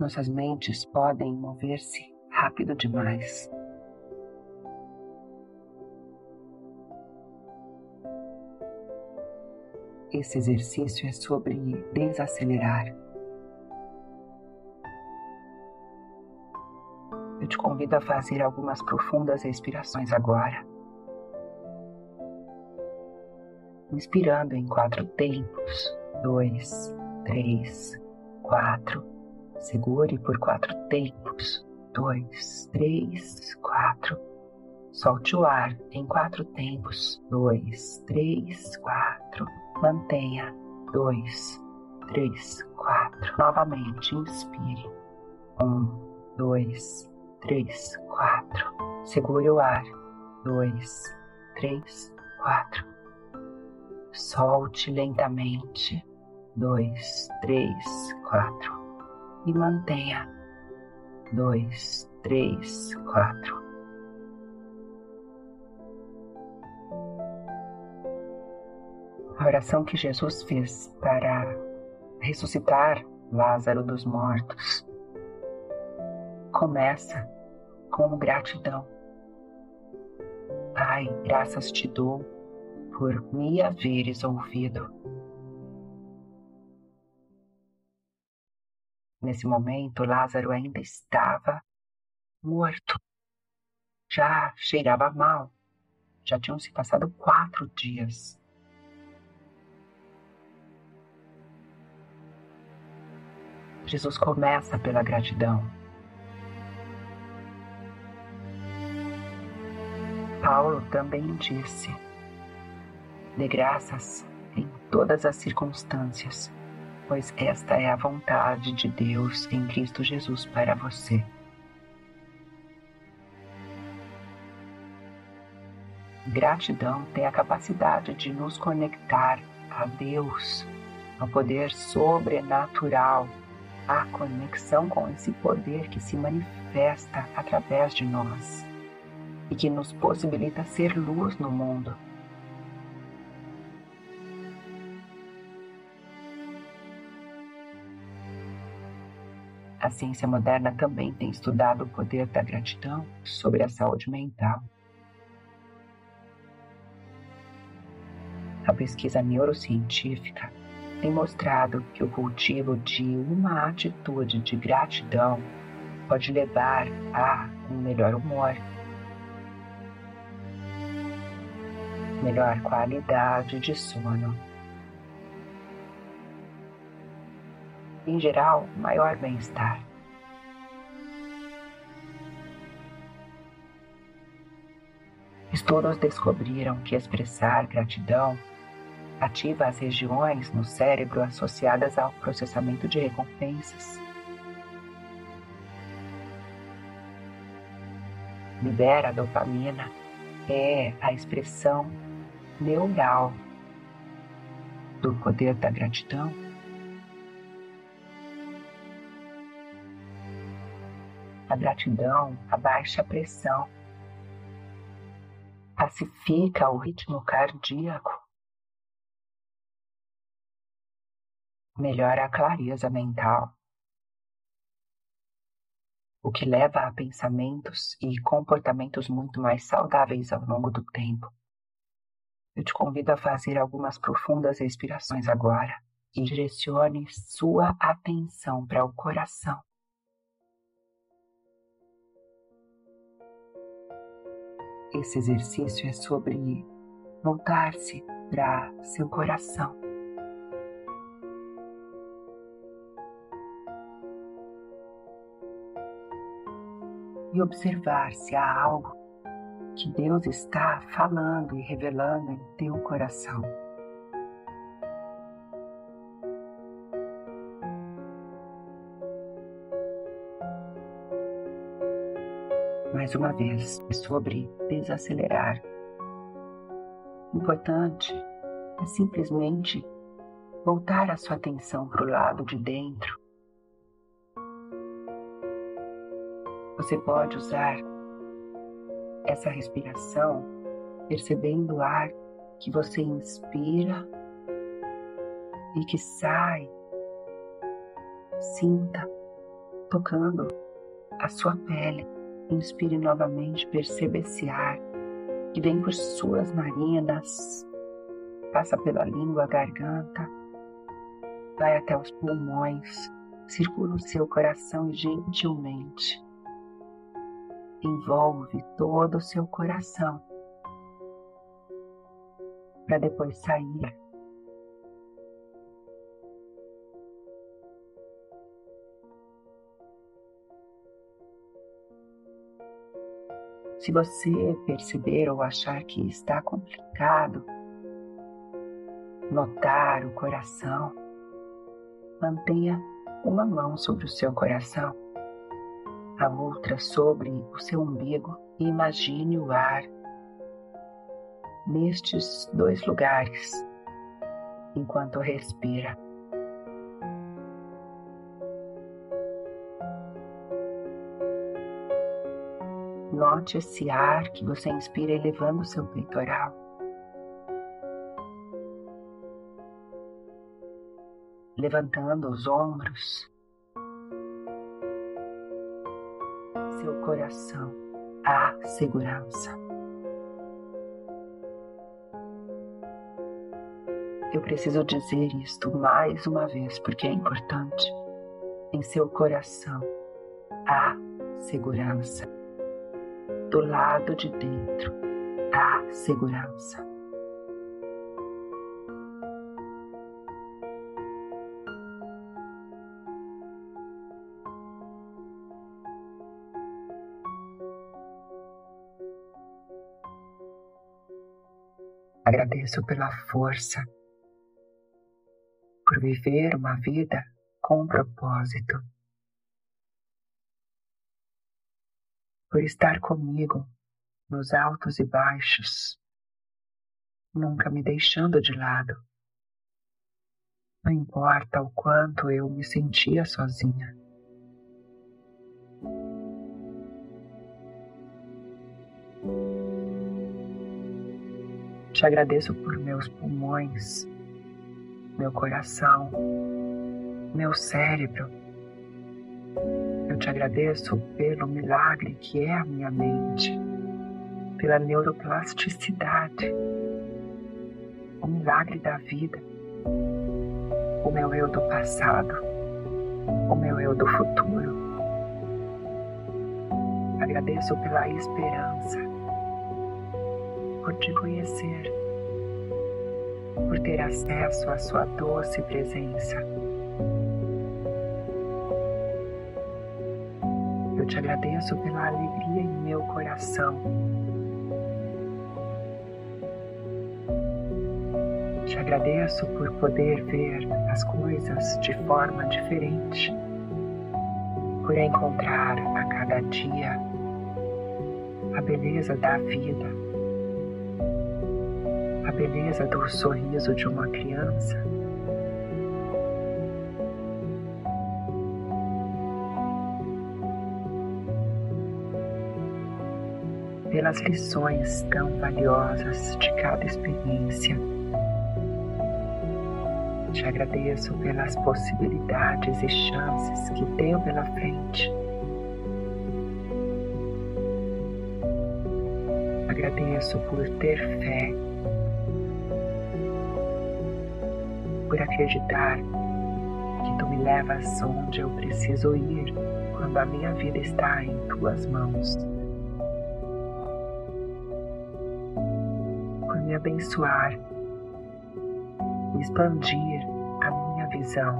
Nossas mentes podem mover-se rápido demais. Esse exercício é sobre desacelerar. Eu te convido a fazer algumas profundas respirações agora. Inspirando em quatro tempos: dois, três, quatro. Segure por quatro tempos: dois, três, quatro. Solte o ar em quatro tempos: dois, três, quatro. Mantenha. Dois, três, quatro. Novamente, inspire. Um, dois, três, quatro. Segure o ar. Dois, três, quatro. Solte lentamente. Dois, três, quatro. E mantenha. Dois, três, quatro. a oração que Jesus fez para ressuscitar Lázaro dos mortos começa com gratidão. Pai, graças te dou por me haveres ouvido. Nesse momento, Lázaro ainda estava morto. Já cheirava mal. Já tinham se passado quatro dias. Jesus começa pela gratidão. Paulo também disse: Dê graças em todas as circunstâncias, pois esta é a vontade de Deus em Cristo Jesus para você. Gratidão tem a capacidade de nos conectar a Deus, ao poder sobrenatural a conexão com esse poder que se manifesta através de nós e que nos possibilita ser luz no mundo. A ciência moderna também tem estudado o poder da gratidão sobre a saúde mental. A pesquisa neurocientífica tem mostrado que o cultivo de uma atitude de gratidão pode levar a um melhor humor, melhor qualidade de sono. Em geral, maior bem-estar. Estudos descobriram que expressar gratidão ativa as regiões no cérebro associadas ao processamento de recompensas. Libera a dopamina, é a expressão neural do poder da gratidão. A gratidão a pressão, pacifica o ritmo cardíaco melhora a clareza mental, o que leva a pensamentos e comportamentos muito mais saudáveis ao longo do tempo. Eu te convido a fazer algumas profundas respirações agora e direcione sua atenção para o coração. Esse exercício é sobre voltar-se para seu coração. e observar se há algo que Deus está falando e revelando em teu coração. Mais uma vez, sobre desacelerar. Importante é simplesmente voltar a sua atenção para o lado de dentro Você pode usar essa respiração percebendo o ar que você inspira e que sai. Sinta tocando a sua pele. Inspire novamente, perceba esse ar que vem por suas narinas, passa pela língua, garganta, vai até os pulmões, circula o seu coração gentilmente, envolve todo o seu coração, para depois sair Se você perceber ou achar que está complicado notar o coração, mantenha uma mão sobre o seu coração, a outra sobre o seu umbigo e imagine o ar nestes dois lugares enquanto respira. Note esse ar que você inspira elevando o seu peitoral. Levantando os ombros. Seu coração. A segurança. Eu preciso dizer isto mais uma vez porque é importante. Em seu coração há segurança do lado de dentro da segurança. Agradeço pela força, por viver uma vida com propósito. Por estar comigo nos altos e baixos, nunca me deixando de lado. Não importa o quanto eu me sentia sozinha. Te agradeço por meus pulmões, meu coração, meu cérebro te agradeço pelo milagre que é a minha mente, pela neuroplasticidade, o milagre da vida, o meu eu do passado, o meu eu do futuro. Agradeço pela esperança, por te conhecer, por ter acesso à sua doce presença te agradeço pela alegria em meu coração. Te agradeço por poder ver as coisas de forma diferente, por encontrar a cada dia a beleza da vida, a beleza do sorriso de uma criança pelas lições tão valiosas de cada experiência. Te agradeço pelas possibilidades e chances que tenho pela frente. Agradeço por ter fé, por acreditar que tu me levas onde eu preciso ir quando a minha vida está em tuas mãos. Me abençoar expandir a minha visão,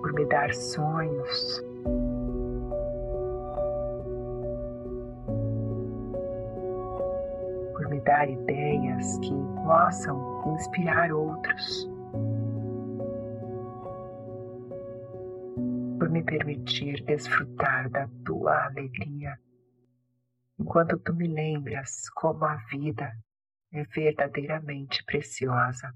por me dar sonhos. Por me dar ideias que possam inspirar outros. Por me permitir desfrutar da tua alegria enquanto tu me lembras como a vida é verdadeiramente preciosa.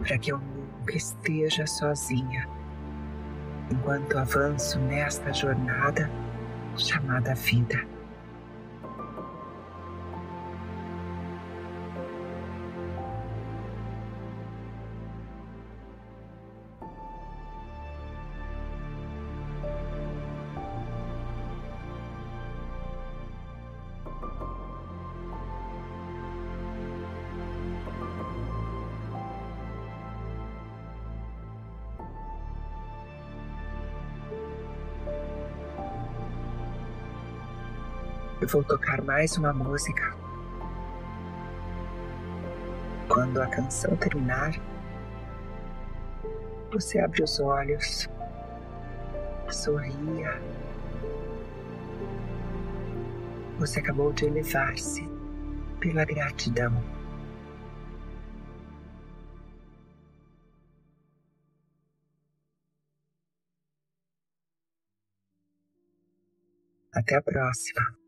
Para que eu nunca esteja sozinha, enquanto avanço nesta jornada chamada vida. Vou tocar mais uma música. Quando a canção terminar, você abre os olhos, sorria. Você acabou de elevar-se pela gratidão. Até a próxima.